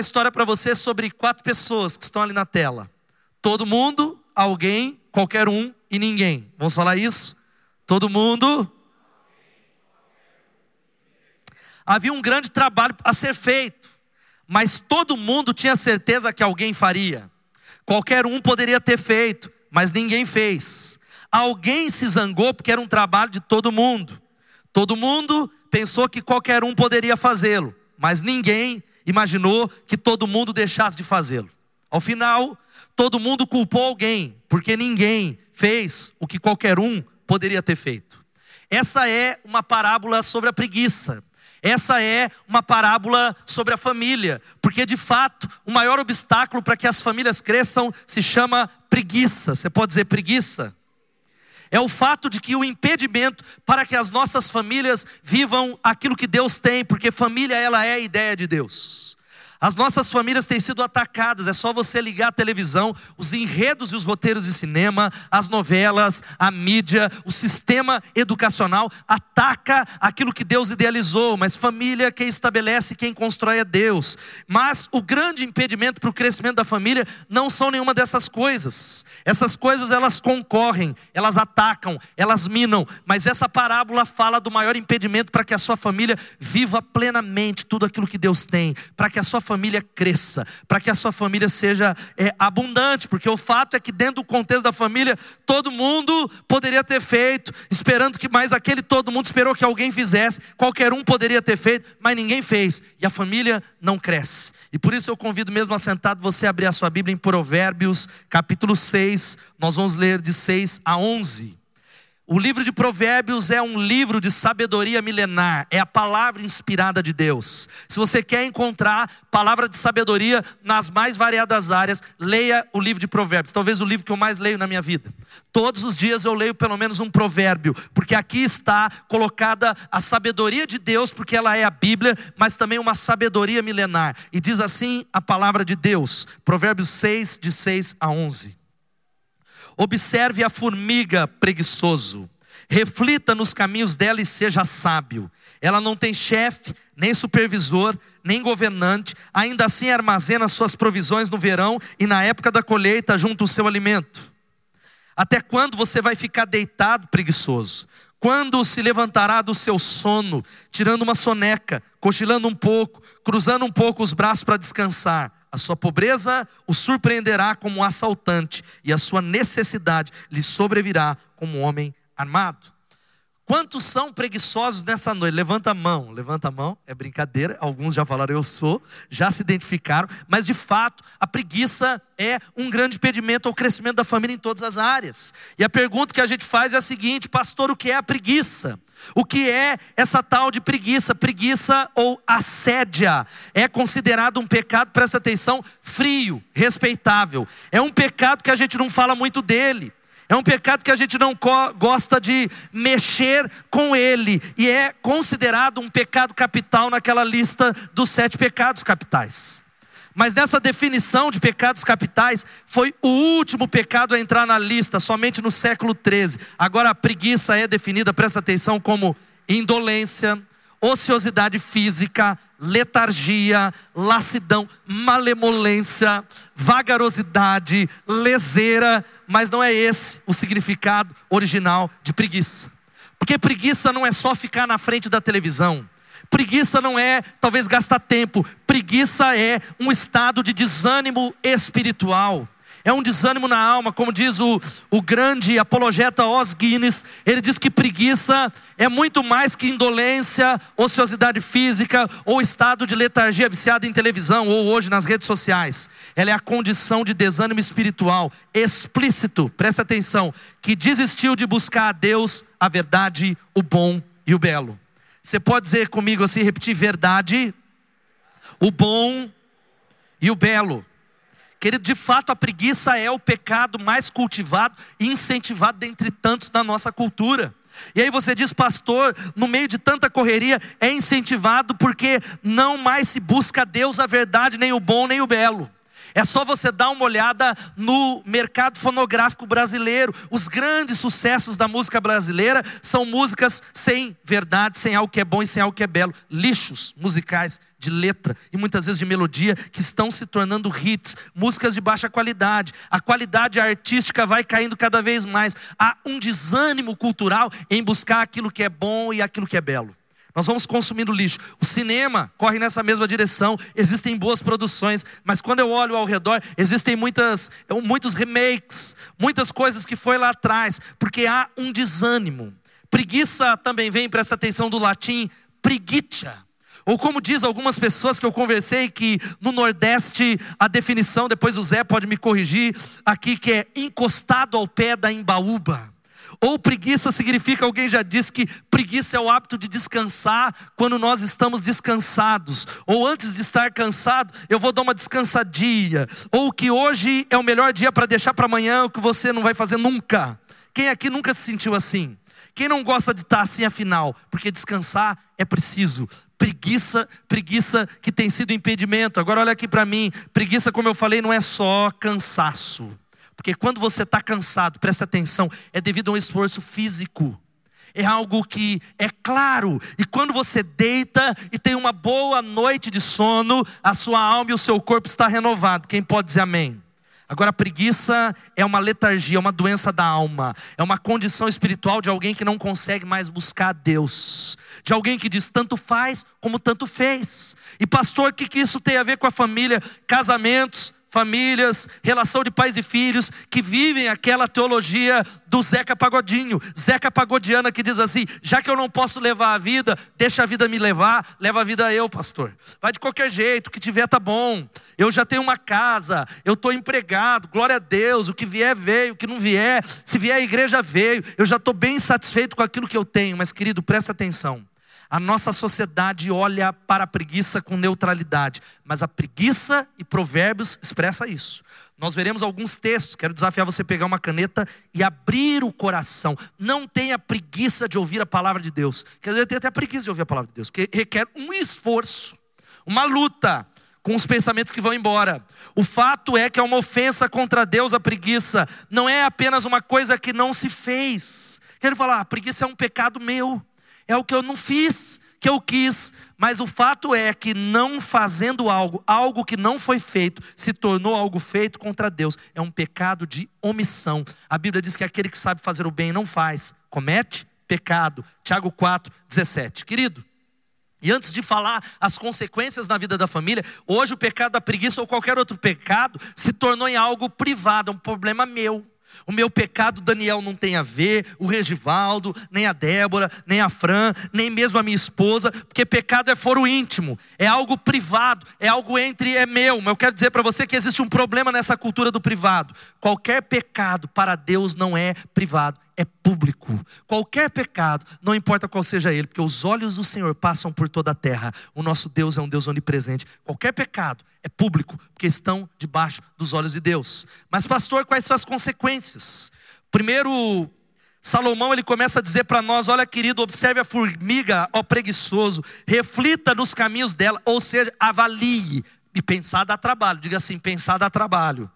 uma história para você sobre quatro pessoas que estão ali na tela. Todo mundo, alguém, qualquer um e ninguém. Vamos falar isso? Todo mundo. Havia um grande trabalho a ser feito, mas todo mundo tinha certeza que alguém faria. Qualquer um poderia ter feito, mas ninguém fez. Alguém se zangou porque era um trabalho de todo mundo. Todo mundo pensou que qualquer um poderia fazê-lo, mas ninguém imaginou que todo mundo deixasse de fazê-lo. Ao final, todo mundo culpou alguém, porque ninguém fez o que qualquer um poderia ter feito. Essa é uma parábola sobre a preguiça. Essa é uma parábola sobre a família, porque de fato o maior obstáculo para que as famílias cresçam se chama preguiça. Você pode dizer preguiça? É o fato de que o impedimento para que as nossas famílias vivam aquilo que Deus tem, porque família ela é a ideia de Deus. As nossas famílias têm sido atacadas, é só você ligar a televisão, os enredos e os roteiros de cinema, as novelas, a mídia, o sistema educacional ataca aquilo que Deus idealizou, mas família quem estabelece, quem constrói é Deus. Mas o grande impedimento para o crescimento da família não são nenhuma dessas coisas. Essas coisas elas concorrem, elas atacam, elas minam, mas essa parábola fala do maior impedimento para que a sua família viva plenamente tudo aquilo que Deus tem, para que a sua família cresça, para que a sua família seja é, abundante, porque o fato é que dentro do contexto da família, todo mundo poderia ter feito, esperando que mais aquele todo mundo esperou que alguém fizesse, qualquer um poderia ter feito, mas ninguém fez, e a família não cresce. E por isso eu convido mesmo assentado você a abrir a sua Bíblia em Provérbios, capítulo 6, nós vamos ler de 6 a 11. O livro de Provérbios é um livro de sabedoria milenar, é a palavra inspirada de Deus. Se você quer encontrar palavra de sabedoria nas mais variadas áreas, leia o livro de Provérbios, talvez o livro que eu mais leio na minha vida. Todos os dias eu leio pelo menos um provérbio, porque aqui está colocada a sabedoria de Deus, porque ela é a Bíblia, mas também uma sabedoria milenar. E diz assim a palavra de Deus, Provérbios 6, de 6 a 11. Observe a formiga preguiçoso. Reflita nos caminhos dela e seja sábio. Ela não tem chefe, nem supervisor, nem governante, ainda assim armazena suas provisões no verão e na época da colheita junto o seu alimento. Até quando você vai ficar deitado preguiçoso? Quando se levantará do seu sono, tirando uma soneca, cochilando um pouco, cruzando um pouco os braços para descansar? A sua pobreza o surpreenderá como um assaltante, e a sua necessidade lhe sobrevirá como um homem armado. Quantos são preguiçosos nessa noite? Levanta a mão, levanta a mão, é brincadeira, alguns já falaram eu sou, já se identificaram, mas de fato a preguiça é um grande impedimento ao crescimento da família em todas as áreas. E a pergunta que a gente faz é a seguinte: pastor, o que é a preguiça? O que é essa tal de preguiça? Preguiça ou assédia é considerado um pecado, presta atenção, frio, respeitável. É um pecado que a gente não fala muito dele. É um pecado que a gente não gosta de mexer com ele. E é considerado um pecado capital naquela lista dos sete pecados capitais. Mas nessa definição de pecados capitais, foi o último pecado a entrar na lista, somente no século 13. Agora a preguiça é definida, presta atenção, como indolência, ociosidade física, letargia, lassidão, malemolência, vagarosidade, leseira, mas não é esse o significado original de preguiça. Porque preguiça não é só ficar na frente da televisão. Preguiça não é talvez gastar tempo, preguiça é um estado de desânimo espiritual. É um desânimo na alma, como diz o, o grande apologeta Os Guinness. Ele diz que preguiça é muito mais que indolência, ociosidade física ou estado de letargia viciada em televisão ou hoje nas redes sociais. Ela é a condição de desânimo espiritual explícito, presta atenção, que desistiu de buscar a Deus, a verdade, o bom e o belo. Você pode dizer comigo assim, repetir: verdade, o bom e o belo. Querido, de fato a preguiça é o pecado mais cultivado e incentivado dentre tantos da nossa cultura. E aí você diz, pastor, no meio de tanta correria, é incentivado porque não mais se busca a Deus, a verdade, nem o bom, nem o belo. É só você dar uma olhada no mercado fonográfico brasileiro. Os grandes sucessos da música brasileira são músicas sem verdade, sem algo que é bom e sem algo que é belo. Lixos musicais de letra e muitas vezes de melodia que estão se tornando hits, músicas de baixa qualidade. A qualidade artística vai caindo cada vez mais. Há um desânimo cultural em buscar aquilo que é bom e aquilo que é belo. Nós vamos consumindo lixo. O cinema corre nessa mesma direção. Existem boas produções, mas quando eu olho ao redor, existem muitas, muitos remakes, muitas coisas que foi lá atrás, porque há um desânimo. Preguiça também vem, presta atenção do latim, preguitia. Ou como diz algumas pessoas que eu conversei, que no Nordeste a definição, depois o Zé pode me corrigir, aqui que é encostado ao pé da embaúba. Ou preguiça significa, alguém já disse que preguiça é o hábito de descansar quando nós estamos descansados. Ou antes de estar cansado, eu vou dar uma descansadinha. Ou que hoje é o melhor dia para deixar para amanhã o que você não vai fazer nunca. Quem aqui nunca se sentiu assim? Quem não gosta de estar assim afinal? Porque descansar é preciso. Preguiça, preguiça que tem sido impedimento. Agora olha aqui para mim, preguiça, como eu falei, não é só cansaço. Porque quando você está cansado, presta atenção, é devido a um esforço físico. É algo que é claro, e quando você deita e tem uma boa noite de sono, a sua alma e o seu corpo está renovado. Quem pode dizer amém? Agora, a preguiça é uma letargia, é uma doença da alma, é uma condição espiritual de alguém que não consegue mais buscar Deus, de alguém que diz tanto faz como tanto fez. E, pastor, o que, que isso tem a ver com a família? Casamentos, famílias, relação de pais e filhos que vivem aquela teologia do Zeca Pagodinho, Zeca Pagodiana que diz assim: já que eu não posso levar a vida, deixa a vida me levar, leva a vida eu, pastor. Vai de qualquer jeito, o que tiver tá bom. Eu já tenho uma casa, eu estou empregado, glória a Deus, o que vier veio, o que não vier, se vier a igreja veio, eu já estou bem satisfeito com aquilo que eu tenho, mas querido, presta atenção. A nossa sociedade olha para a preguiça com neutralidade, mas a preguiça e provérbios expressa isso. Nós veremos alguns textos, quero desafiar você a pegar uma caneta e abrir o coração. Não tenha preguiça de ouvir a palavra de Deus. Quer dizer, tem até preguiça de ouvir a palavra de Deus, porque requer um esforço, uma luta com os pensamentos que vão embora. O fato é que é uma ofensa contra Deus a preguiça, não é apenas uma coisa que não se fez. Quero falar, a ah, preguiça é um pecado meu é o que eu não fiz, que eu quis, mas o fato é que não fazendo algo, algo que não foi feito, se tornou algo feito contra Deus. É um pecado de omissão. A Bíblia diz que aquele que sabe fazer o bem não faz, comete pecado. Tiago 4, 17. Querido, e antes de falar as consequências na vida da família, hoje o pecado da preguiça ou qualquer outro pecado se tornou em algo privado, é um problema meu. O meu pecado, Daniel, não tem a ver, o Regivaldo, nem a Débora, nem a Fran, nem mesmo a minha esposa, porque pecado é foro íntimo, é algo privado, é algo entre, é meu. Mas eu quero dizer para você que existe um problema nessa cultura do privado. Qualquer pecado para Deus não é privado, é público. Qualquer pecado, não importa qual seja ele, porque os olhos do Senhor passam por toda a terra. O nosso Deus é um Deus onipresente. Qualquer pecado é público, porque estão debaixo dos olhos de Deus. Mas, pastor, quais são as consequências? Primeiro, Salomão ele começa a dizer para nós: olha, querido, observe a formiga, ó preguiçoso, reflita nos caminhos dela, ou seja, avalie. E pensar dá trabalho, diga assim: pensar dá trabalho.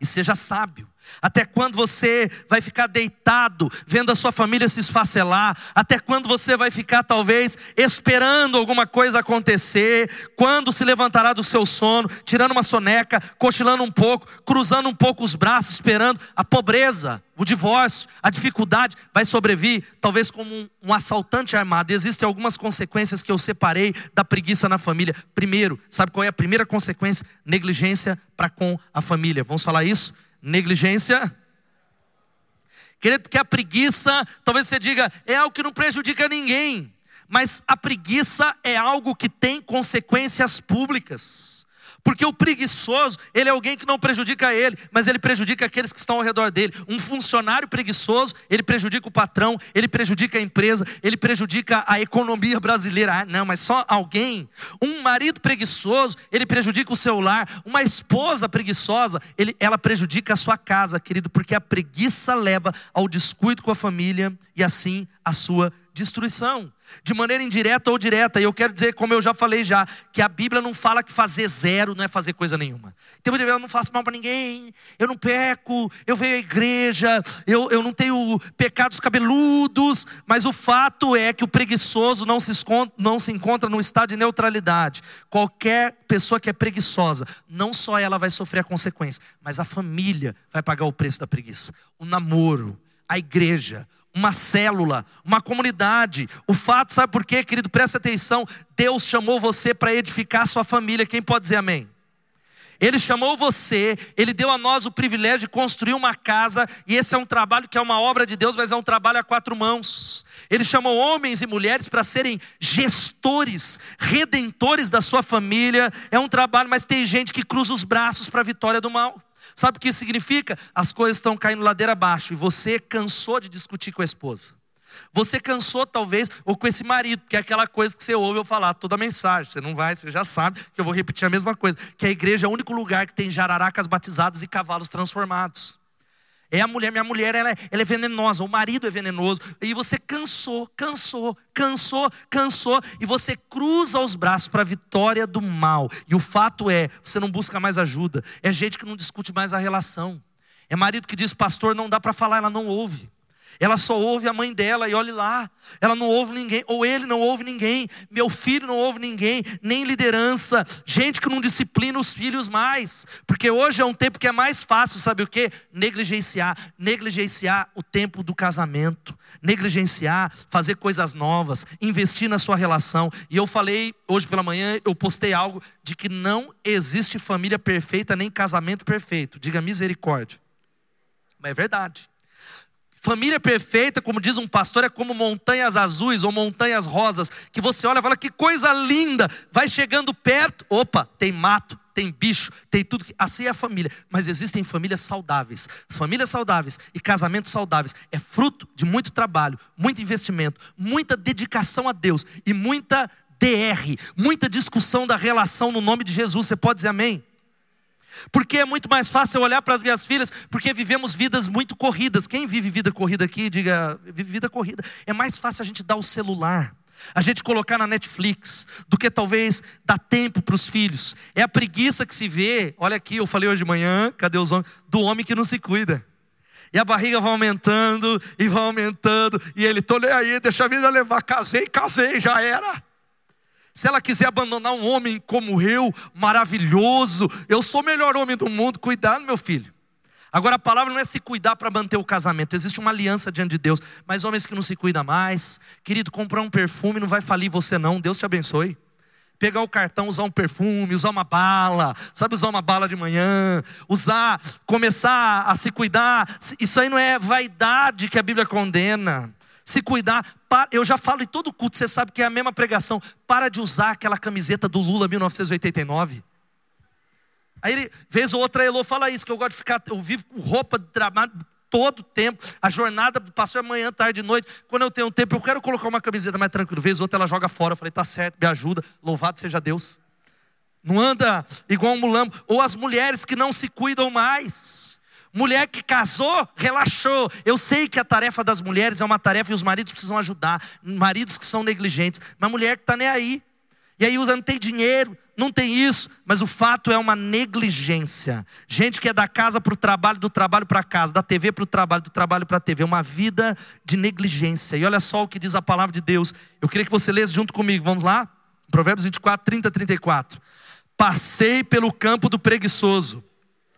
E seja sábio. Até quando você vai ficar deitado, vendo a sua família se esfacelar? Até quando você vai ficar, talvez, esperando alguma coisa acontecer? Quando se levantará do seu sono, tirando uma soneca, cochilando um pouco, cruzando um pouco os braços, esperando? A pobreza, o divórcio, a dificuldade vai sobrevir, talvez como um, um assaltante armado. Existem algumas consequências que eu separei da preguiça na família. Primeiro, sabe qual é a primeira consequência? Negligência para com a família. Vamos falar isso? Negligência. Querido, porque a preguiça, talvez você diga, é algo que não prejudica ninguém. Mas a preguiça é algo que tem consequências públicas. Porque o preguiçoso, ele é alguém que não prejudica ele, mas ele prejudica aqueles que estão ao redor dele. Um funcionário preguiçoso, ele prejudica o patrão, ele prejudica a empresa, ele prejudica a economia brasileira. Ah, não, mas só alguém. Um marido preguiçoso, ele prejudica o seu lar. Uma esposa preguiçosa, ele, ela prejudica a sua casa, querido, porque a preguiça leva ao descuido com a família e assim a sua destruição. De maneira indireta ou direta. E eu quero dizer, como eu já falei já, que a Bíblia não fala que fazer zero não é fazer coisa nenhuma. Então eu não faço mal para ninguém, eu não peco, eu venho à igreja, eu, eu não tenho pecados cabeludos, mas o fato é que o preguiçoso não se, não se encontra num estado de neutralidade. Qualquer pessoa que é preguiçosa, não só ela vai sofrer a consequência, mas a família vai pagar o preço da preguiça. O namoro, a igreja, uma célula, uma comunidade. O fato, sabe por quê, querido? Presta atenção. Deus chamou você para edificar a sua família. Quem pode dizer amém? Ele chamou você, ele deu a nós o privilégio de construir uma casa, e esse é um trabalho que é uma obra de Deus, mas é um trabalho a quatro mãos. Ele chamou homens e mulheres para serem gestores, redentores da sua família. É um trabalho, mas tem gente que cruza os braços para a vitória do mal. Sabe o que isso significa? As coisas estão caindo ladeira abaixo e você cansou de discutir com a esposa. Você cansou, talvez, ou com esse marido, que é aquela coisa que você ouve eu falar toda a mensagem. Você não vai, você já sabe que eu vou repetir a mesma coisa. Que a igreja é o único lugar que tem jararacas batizadas e cavalos transformados. É a mulher, minha mulher, ela é, ela é venenosa, o marido é venenoso. E você cansou, cansou, cansou, cansou. E você cruza os braços para a vitória do mal. E o fato é, você não busca mais ajuda. É gente que não discute mais a relação. É marido que diz, pastor, não dá para falar, ela não ouve. Ela só ouve a mãe dela e olhe lá. Ela não ouve ninguém, ou ele não ouve ninguém. Meu filho não ouve ninguém, nem liderança. Gente que não disciplina os filhos mais. Porque hoje é um tempo que é mais fácil, sabe o que? Negligenciar. Negligenciar o tempo do casamento. Negligenciar, fazer coisas novas, investir na sua relação. E eu falei hoje pela manhã, eu postei algo de que não existe família perfeita nem casamento perfeito. Diga misericórdia. Mas é verdade. Família perfeita, como diz um pastor, é como montanhas azuis ou montanhas rosas, que você olha e fala que coisa linda, vai chegando perto, opa, tem mato, tem bicho, tem tudo. Assim é a família. Mas existem famílias saudáveis. Famílias saudáveis e casamentos saudáveis é fruto de muito trabalho, muito investimento, muita dedicação a Deus e muita DR, muita discussão da relação no nome de Jesus. Você pode dizer amém? Porque é muito mais fácil olhar para as minhas filhas, porque vivemos vidas muito corridas. Quem vive vida corrida aqui, diga, vive vida corrida. É mais fácil a gente dar o celular, a gente colocar na Netflix, do que talvez dar tempo para os filhos. É a preguiça que se vê, olha aqui, eu falei hoje de manhã, cadê os homens? Do homem que não se cuida. E a barriga vai aumentando, e vai aumentando, e ele, tô nem aí, deixa a vida levar, casei, casei, já era. Se ela quiser abandonar um homem como eu, maravilhoso, eu sou o melhor homem do mundo, cuidado, meu filho. Agora a palavra não é se cuidar para manter o casamento, existe uma aliança diante de Deus. Mas homens que não se cuidam mais, querido, comprar um perfume não vai falir você não, Deus te abençoe. Pegar o cartão, usar um perfume, usar uma bala, sabe usar uma bala de manhã, usar, começar a se cuidar, isso aí não é vaidade que a Bíblia condena se cuidar. Eu já falo em todo culto, você sabe que é a mesma pregação. Para de usar aquela camiseta do Lula 1989. Aí ele, vez ou outra, Elô fala isso, que eu gosto de ficar, eu vivo com roupa trabalho todo tempo. A jornada passou amanhã, tarde, noite. Quando eu tenho tempo, eu quero colocar uma camiseta mais tranquila. Vez ou outra ela joga fora. Eu falei, tá certo, me ajuda. Louvado seja Deus. Não anda igual um mulambo. Ou as mulheres que não se cuidam mais. Mulher que casou, relaxou. Eu sei que a tarefa das mulheres é uma tarefa e os maridos precisam ajudar. Maridos que são negligentes. Mas mulher que está nem aí. E aí usa, não tem dinheiro, não tem isso. Mas o fato é uma negligência. Gente que é da casa para o trabalho, do trabalho para casa, da TV para o trabalho, do trabalho para a TV. Uma vida de negligência. E olha só o que diz a palavra de Deus. Eu queria que você lesse junto comigo. Vamos lá? Provérbios 24, 30, 34. Passei pelo campo do preguiçoso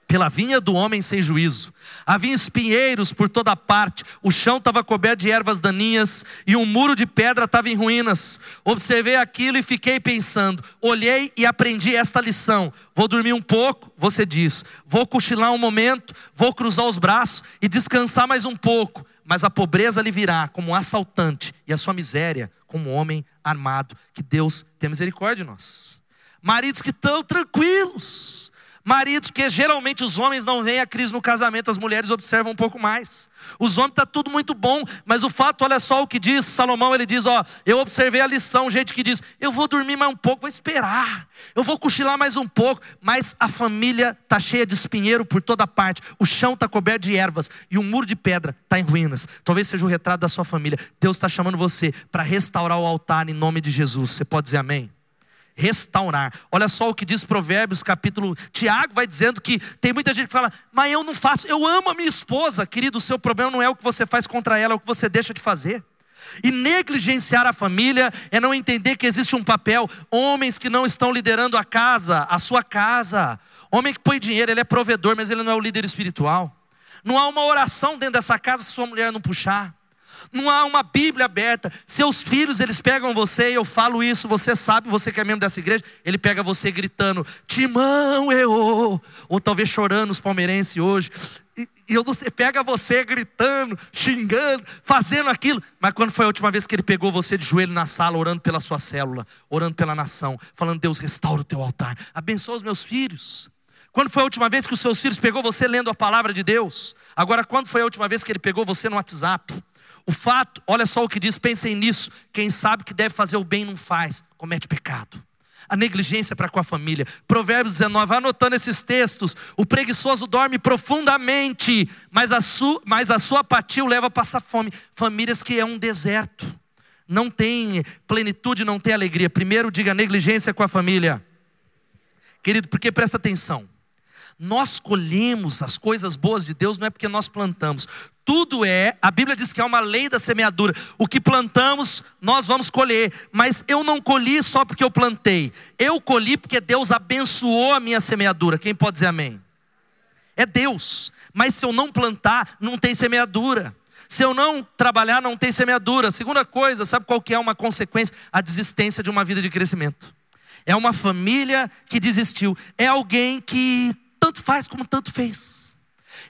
pela vinha do homem sem juízo. Havia espinheiros por toda parte, o chão estava coberto de ervas daninhas e um muro de pedra estava em ruínas. Observei aquilo e fiquei pensando. Olhei e aprendi esta lição. Vou dormir um pouco, você diz. Vou cochilar um momento, vou cruzar os braços e descansar mais um pouco. Mas a pobreza lhe virá como um assaltante e a sua miséria como um homem armado. Que Deus tenha misericórdia de nós. Maridos que estão tranquilos Maridos, que geralmente os homens não veem a crise no casamento, as mulheres observam um pouco mais. Os homens está tudo muito bom, mas o fato, olha só o que diz Salomão, ele diz, ó, eu observei a lição, gente que diz, eu vou dormir mais um pouco, vou esperar, eu vou cochilar mais um pouco, mas a família está cheia de espinheiro por toda parte, o chão está coberto de ervas e o muro de pedra está em ruínas. Talvez seja o retrato da sua família. Deus está chamando você para restaurar o altar em nome de Jesus. Você pode dizer amém? Restaurar. Olha só o que diz Provérbios, capítulo. Tiago vai dizendo que tem muita gente que fala, mas eu não faço, eu amo a minha esposa. Querido, o seu problema não é o que você faz contra ela, é o que você deixa de fazer. E negligenciar a família é não entender que existe um papel. Homens que não estão liderando a casa, a sua casa. Homem que põe dinheiro, ele é provedor, mas ele não é o líder espiritual. Não há uma oração dentro dessa casa se sua mulher não puxar não há uma Bíblia aberta. Seus filhos, eles pegam você, eu falo isso, você sabe, você que é membro dessa igreja, ele pega você gritando, Timão, eu, ou talvez chorando os palmeirenses hoje. E, e eu você pega você gritando, xingando, fazendo aquilo. Mas quando foi a última vez que ele pegou você de joelho na sala, orando pela sua célula, orando pela nação, falando, Deus, restaura o teu altar, abençoa os meus filhos. Quando foi a última vez que os seus filhos pegou você lendo a palavra de Deus? Agora, quando foi a última vez que ele pegou você no WhatsApp? O fato, olha só o que diz, pensem nisso. Quem sabe que deve fazer o bem não faz, comete pecado. A negligência para com a família. Provérbios 19, vai anotando esses textos. O preguiçoso dorme profundamente, mas a, su, mas a sua apatia o leva a passar fome. Famílias que é um deserto. Não tem plenitude, não tem alegria. Primeiro, diga negligência com a família. Querido, porque presta atenção. Nós colhemos as coisas boas de Deus não é porque nós plantamos. Tudo é, a Bíblia diz que é uma lei da semeadura. O que plantamos, nós vamos colher. Mas eu não colhi só porque eu plantei. Eu colhi porque Deus abençoou a minha semeadura. Quem pode dizer amém? É Deus. Mas se eu não plantar, não tem semeadura. Se eu não trabalhar, não tem semeadura. Segunda coisa, sabe qual que é uma consequência? A desistência de uma vida de crescimento. É uma família que desistiu. É alguém que tanto faz como tanto fez.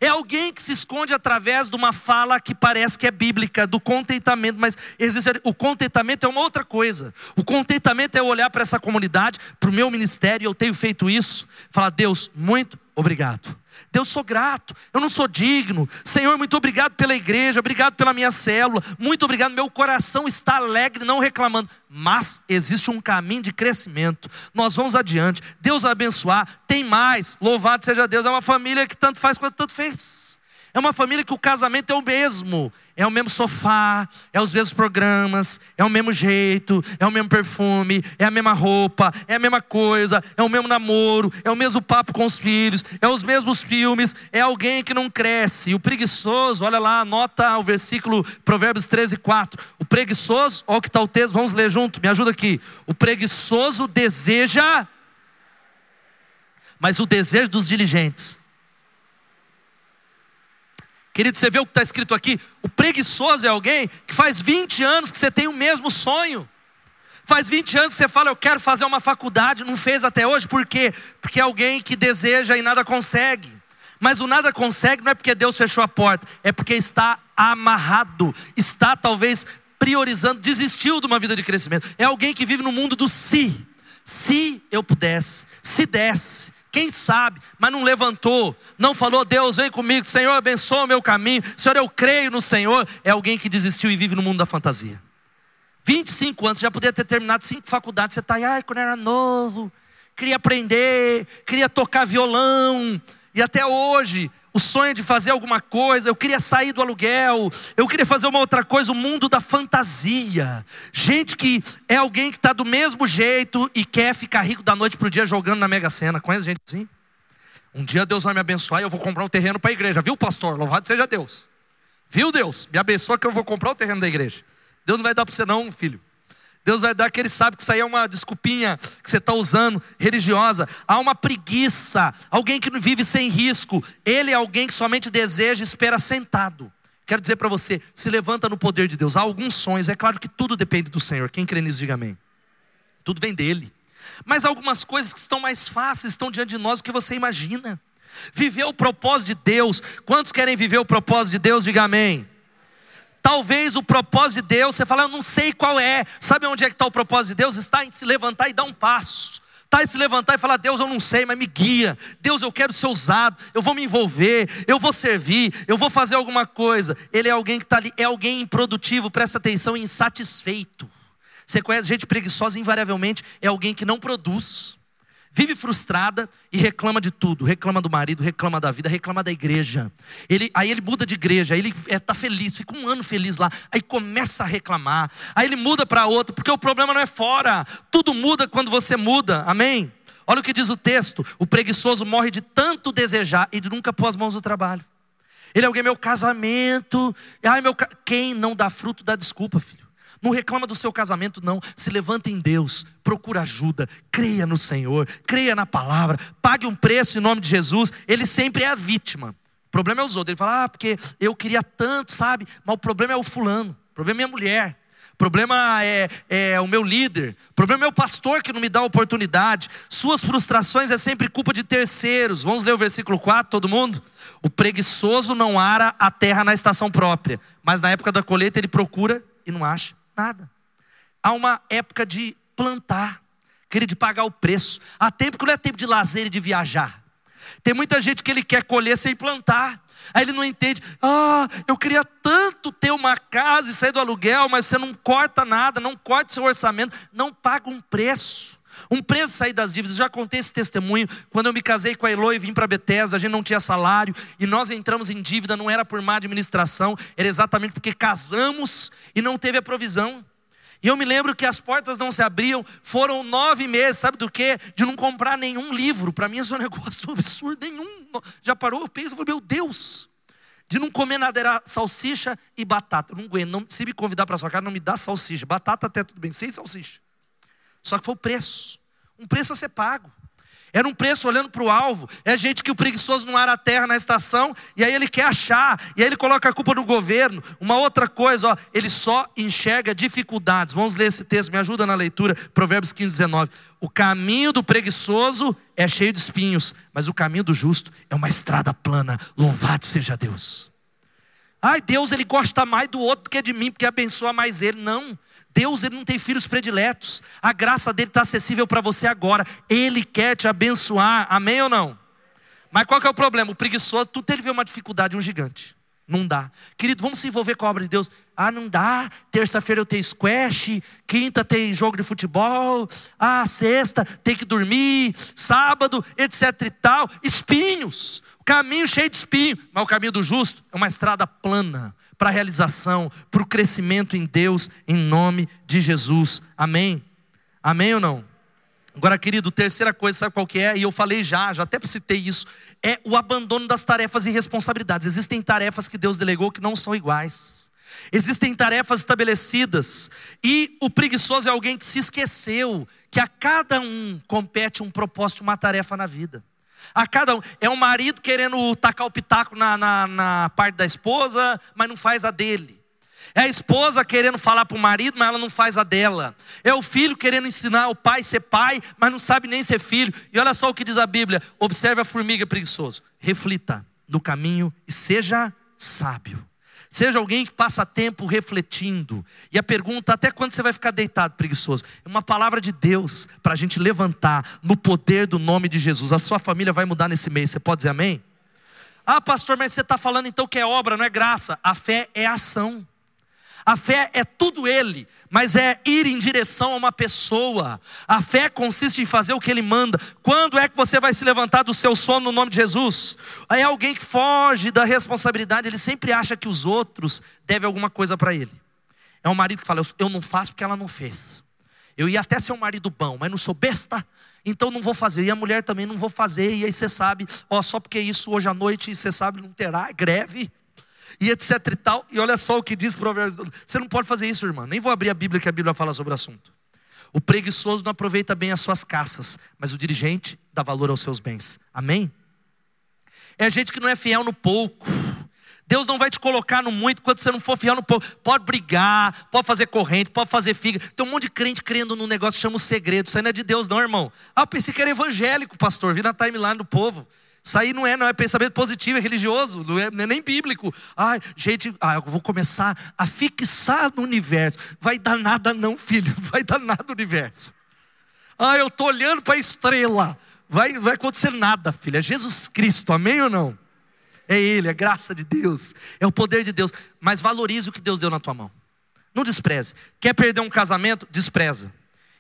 É alguém que se esconde através de uma fala que parece que é bíblica, do contentamento, mas existe, o contentamento é uma outra coisa. O contentamento é olhar para essa comunidade, para o meu ministério, eu tenho feito isso, falar, Deus, muito obrigado. Deus, sou grato, eu não sou digno. Senhor, muito obrigado pela igreja, obrigado pela minha célula, muito obrigado. Meu coração está alegre, não reclamando. Mas existe um caminho de crescimento. Nós vamos adiante. Deus vai abençoar. Tem mais. Louvado seja Deus. É uma família que tanto faz quanto tanto fez. É uma família que o casamento é o mesmo. É o mesmo sofá, é os mesmos programas, é o mesmo jeito, é o mesmo perfume, é a mesma roupa, é a mesma coisa, é o mesmo namoro, é o mesmo papo com os filhos, é os mesmos filmes, é alguém que não cresce. O preguiçoso, olha lá, anota o versículo Provérbios 13, 4. O preguiçoso, olha o que está o texto, vamos ler junto, me ajuda aqui. O preguiçoso deseja, mas o desejo dos diligentes Querido, você vê o que está escrito aqui? O preguiçoso é alguém que faz 20 anos que você tem o mesmo sonho. Faz 20 anos que você fala, eu quero fazer uma faculdade, não fez até hoje, por quê? Porque é alguém que deseja e nada consegue. Mas o nada consegue não é porque Deus fechou a porta, é porque está amarrado, está talvez priorizando, desistiu de uma vida de crescimento. É alguém que vive no mundo do se. Se eu pudesse, se desse, quem sabe, mas não levantou, não falou, Deus vem comigo, Senhor abençoa o meu caminho, Senhor eu creio no Senhor, é alguém que desistiu e vive no mundo da fantasia. 25 anos, já podia ter terminado cinco faculdades, você está aí, ai, quando era novo, queria aprender, queria tocar violão, e até hoje, o sonho de fazer alguma coisa, eu queria sair do aluguel, eu queria fazer uma outra coisa, o mundo da fantasia. Gente que é alguém que está do mesmo jeito e quer ficar rico da noite para o dia jogando na Mega Sena. Conhece gente assim? Um dia Deus vai me abençoar e eu vou comprar um terreno para a igreja, viu, pastor? Louvado seja Deus. Viu, Deus? Me abençoa que eu vou comprar o terreno da igreja. Deus não vai dar para você, não, filho. Deus vai dar que ele sabe que isso aí é uma desculpinha que você está usando, religiosa. Há uma preguiça, alguém que não vive sem risco. Ele é alguém que somente deseja e espera sentado. Quero dizer para você, se levanta no poder de Deus. Há alguns sonhos, é claro que tudo depende do Senhor. Quem crê nisso, diga amém. Tudo vem dele. Mas algumas coisas que estão mais fáceis, estão diante de nós do que você imagina. Viver o propósito de Deus. Quantos querem viver o propósito de Deus? Diga amém. Talvez o propósito de Deus, você fala, eu não sei qual é. Sabe onde é que está o propósito de Deus? Está em se levantar e dar um passo. Tá e se levantar e falar: Deus, eu não sei, mas me guia. Deus, eu quero ser usado. Eu vou me envolver. Eu vou servir. Eu vou fazer alguma coisa. Ele é alguém que está ali. É alguém improdutivo, presta atenção, insatisfeito. Você conhece gente preguiçosa, invariavelmente, é alguém que não produz vive frustrada e reclama de tudo, reclama do marido, reclama da vida, reclama da igreja. Ele, aí ele muda de igreja, aí ele está é, tá feliz, fica um ano feliz lá, aí começa a reclamar, aí ele muda para outro, porque o problema não é fora, tudo muda quando você muda, amém? Olha o que diz o texto: o preguiçoso morre de tanto desejar e de nunca pôr as mãos no trabalho. Ele é alguém, meu casamento, ai meu, quem não dá fruto dá desculpa, filho. Não reclama do seu casamento, não. Se levanta em Deus, procura ajuda, creia no Senhor, creia na palavra, pague um preço em nome de Jesus. Ele sempre é a vítima. O problema é os outros. Ele fala, ah, porque eu queria tanto, sabe? Mas o problema é o fulano, o problema é a mulher. Problema é, é, o meu líder, problema é o pastor que não me dá oportunidade. Suas frustrações é sempre culpa de terceiros. Vamos ler o versículo 4, todo mundo? O preguiçoso não ara a terra na estação própria, mas na época da colheita ele procura e não acha. Nada. Há uma época de plantar, querer de pagar o preço. Há tempo que não é tempo de lazer e de viajar. Tem muita gente que ele quer colher sem plantar. Aí ele não entende. Ah, eu queria tanto ter uma casa e sair do aluguel, mas você não corta nada, não corta seu orçamento, não paga um preço. Um preço sair das dívidas, já contei esse testemunho. Quando eu me casei com a Elo e vim para Bethesda, a gente não tinha salário e nós entramos em dívida, não era por má administração, era exatamente porque casamos e não teve a provisão. E eu me lembro que as portas não se abriam, foram nove meses, sabe do que? De não comprar nenhum livro. Para mim, isso é um negócio absurdo, nenhum. Já parou? Eu penso, eu meu Deus. De não comer nada, era salsicha e batata. Eu não aguento, não, se me convidar para sua casa, não me dá salsicha. Batata até tudo bem, sem salsicha. Só que foi o preço. Um preço a ser pago. Era um preço olhando para o alvo. É gente que o preguiçoso não ara a terra na estação, e aí ele quer achar, e aí ele coloca a culpa no governo. Uma outra coisa, ó, ele só enxerga dificuldades. Vamos ler esse texto, me ajuda na leitura, Provérbios 15, 19. O caminho do preguiçoso é cheio de espinhos, mas o caminho do justo é uma estrada plana. Louvado seja Deus. Ai, Deus, ele gosta mais do outro do que de mim, porque abençoa mais ele. Não. Deus ele não tem filhos prediletos. A graça dele está acessível para você agora. Ele quer te abençoar. Amém ou não? Mas qual que é o problema? O preguiçoso, tudo ele vê uma dificuldade, um gigante. Não dá. Querido, vamos se envolver com a obra de Deus. Ah, não dá. Terça-feira eu tenho squash, quinta tem jogo de futebol, ah, sexta tem que dormir, sábado, etc e tal. Espinhos. Caminho cheio de espinho. Mas o caminho do justo é uma estrada plana para a realização, para o crescimento em Deus, em nome de Jesus. Amém? Amém ou não? Agora, querido, terceira coisa, sabe qual que é? E eu falei já, já até citei isso, é o abandono das tarefas e responsabilidades. Existem tarefas que Deus delegou que não são iguais. Existem tarefas estabelecidas. E o preguiçoso é alguém que se esqueceu que a cada um compete um propósito, uma tarefa na vida a cada um. É um marido querendo tacar o pitaco na, na, na parte da esposa, mas não faz a dele. É a esposa querendo falar para o marido, mas ela não faz a dela. É o filho querendo ensinar o pai a ser pai, mas não sabe nem ser filho. E olha só o que diz a Bíblia: observe a formiga preguiçoso. Reflita no caminho e seja sábio. Seja alguém que passa tempo refletindo. E a pergunta: até quando você vai ficar deitado, preguiçoso? É uma palavra de Deus para a gente levantar no poder do nome de Jesus. A sua família vai mudar nesse mês. Você pode dizer amém? Ah, pastor, mas você está falando então que é obra, não é graça. A fé é ação. A fé é tudo ele, mas é ir em direção a uma pessoa. A fé consiste em fazer o que ele manda. Quando é que você vai se levantar do seu sono no nome de Jesus? É alguém que foge da responsabilidade, ele sempre acha que os outros devem alguma coisa para ele. É um marido que fala: Eu não faço porque ela não fez. Eu ia até ser um marido bom, mas não sou besta, então não vou fazer. E a mulher também não vou fazer. E aí você sabe, ó, só porque isso hoje à noite você sabe não terá greve e etc e tal. E olha só o que diz Provérbios. Você não pode fazer isso, irmão. Nem vou abrir a Bíblia que a Bíblia fala sobre o assunto. O preguiçoso não aproveita bem as suas caças, mas o dirigente dá valor aos seus bens. Amém? É gente que não é fiel no pouco. Deus não vai te colocar no muito quando você não for fiel no pouco. Pode brigar, pode fazer corrente, pode fazer figa. Tem um monte de crente crendo num negócio que chama o segredo. Isso aí não é de Deus, não, irmão. Ah, pensei que era evangélico, pastor. Vi na timeline do povo. Aí não é, não é pensamento positivo, é religioso, não é, não é nem bíblico. Ai, gente, ah, eu vou começar a fixar no universo. Vai dar nada, não, filho, vai dar nada no universo. Ah, eu estou olhando para a estrela. Vai, vai acontecer nada, filho. É Jesus Cristo, amém ou não? É Ele, é graça de Deus, é o poder de Deus. Mas valorize o que Deus deu na tua mão. Não despreze. Quer perder um casamento? Despreza.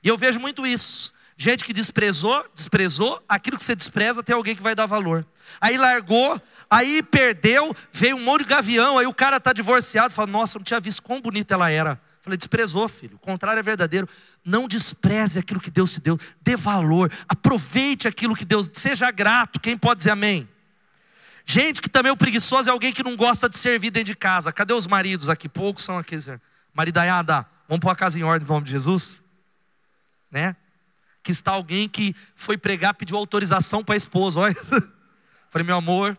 E eu vejo muito isso. Gente que desprezou, desprezou, aquilo que você despreza tem alguém que vai dar valor. Aí largou, aí perdeu, veio um monte de gavião, aí o cara está divorciado, fala, nossa, eu não tinha visto quão bonita ela era. Falei, desprezou, filho. O contrário é verdadeiro. Não despreze aquilo que Deus te deu. Dê valor. Aproveite aquilo que Deus. Seja grato. Quem pode dizer amém? Gente que também é preguiçoso é alguém que não gosta de servir dentro de casa. Cadê os maridos aqui? Poucos são aqui. Maridaiada, vamos pôr a casa em ordem em nome de Jesus? Né? Que está alguém que foi pregar, pediu autorização para a esposa. Olha. Falei, meu amor,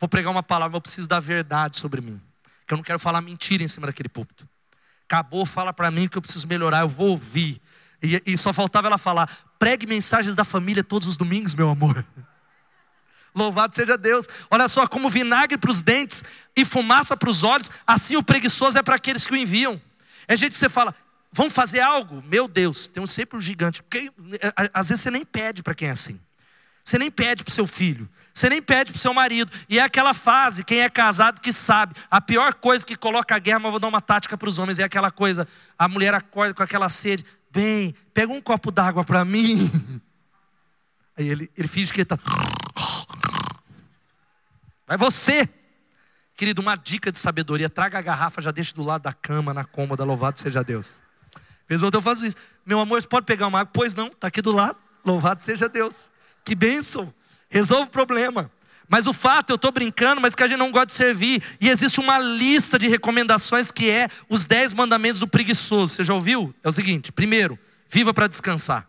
vou pregar uma palavra, eu preciso da verdade sobre mim. Que eu não quero falar mentira em cima daquele púlpito. Acabou, fala para mim que eu preciso melhorar, eu vou ouvir. E, e só faltava ela falar: pregue mensagens da família todos os domingos, meu amor. Louvado seja Deus. Olha só, como vinagre para os dentes e fumaça para os olhos, assim o preguiçoso é para aqueles que o enviam. É gente que você fala, vamos fazer algo? Meu Deus, tem um sempre um gigante. Porque, é, às vezes você nem pede para quem é assim. Você nem pede para o seu filho. Você nem pede para o seu marido. E é aquela fase, quem é casado que sabe. A pior coisa que coloca a guerra, mas vou dar uma tática para os homens, é aquela coisa, a mulher acorda com aquela sede. Bem, pega um copo d'água para mim. Aí ele, ele finge que ele está. Vai você. Querido, uma dica de sabedoria: traga a garrafa, já deixa do lado da cama, na cômoda, louvado seja Deus. Vez ou outra eu faço isso. Meu amor, você pode pegar uma água? Pois não, está aqui do lado. Louvado seja Deus. Que bênção. Resolve o problema. Mas o fato, eu estou brincando, mas que a gente não gosta de servir. E existe uma lista de recomendações que é os dez mandamentos do preguiçoso. Você já ouviu? É o seguinte: primeiro, viva para descansar.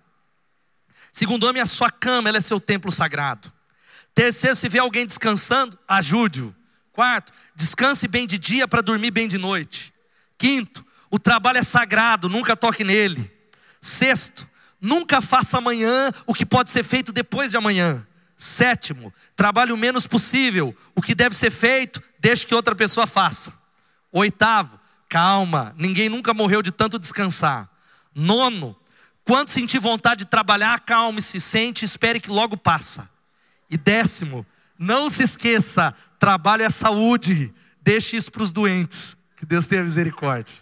Segundo, ame a sua cama, ela é seu templo sagrado. Terceiro, se vê alguém descansando, ajude-o. Quarto, descanse bem de dia para dormir bem de noite. Quinto, o trabalho é sagrado, nunca toque nele. Sexto, nunca faça amanhã o que pode ser feito depois de amanhã. Sétimo, trabalhe o menos possível. O que deve ser feito, deixe que outra pessoa faça. Oitavo, calma, ninguém nunca morreu de tanto descansar. Nono, quando sentir vontade de trabalhar, calme-se, sente, espere que logo passa. E décimo, não se esqueça, trabalho é saúde, deixe isso para os doentes, que Deus tenha misericórdia.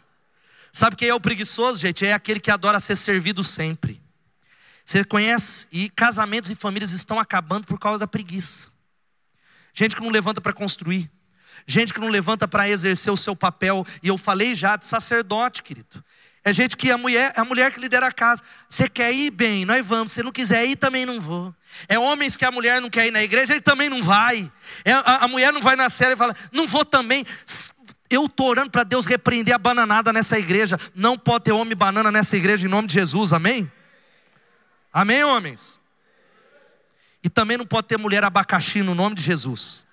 Sabe quem é o preguiçoso, gente? É aquele que adora ser servido sempre. Você conhece? E casamentos e famílias estão acabando por causa da preguiça. Gente que não levanta para construir. Gente que não levanta para exercer o seu papel. E eu falei já de sacerdote, querido. É gente que a mulher, é a mulher que lidera a casa. Você quer ir bem, nós vamos. Se não quiser ir, também não vou. É homens que a mulher não quer ir na igreja, ele também não vai. É, a, a mulher não vai na série e fala, não vou também. Eu estou orando para Deus repreender a bananada nessa igreja. Não pode ter homem banana nessa igreja em nome de Jesus, amém? Amém, homens? E também não pode ter mulher abacaxi no nome de Jesus.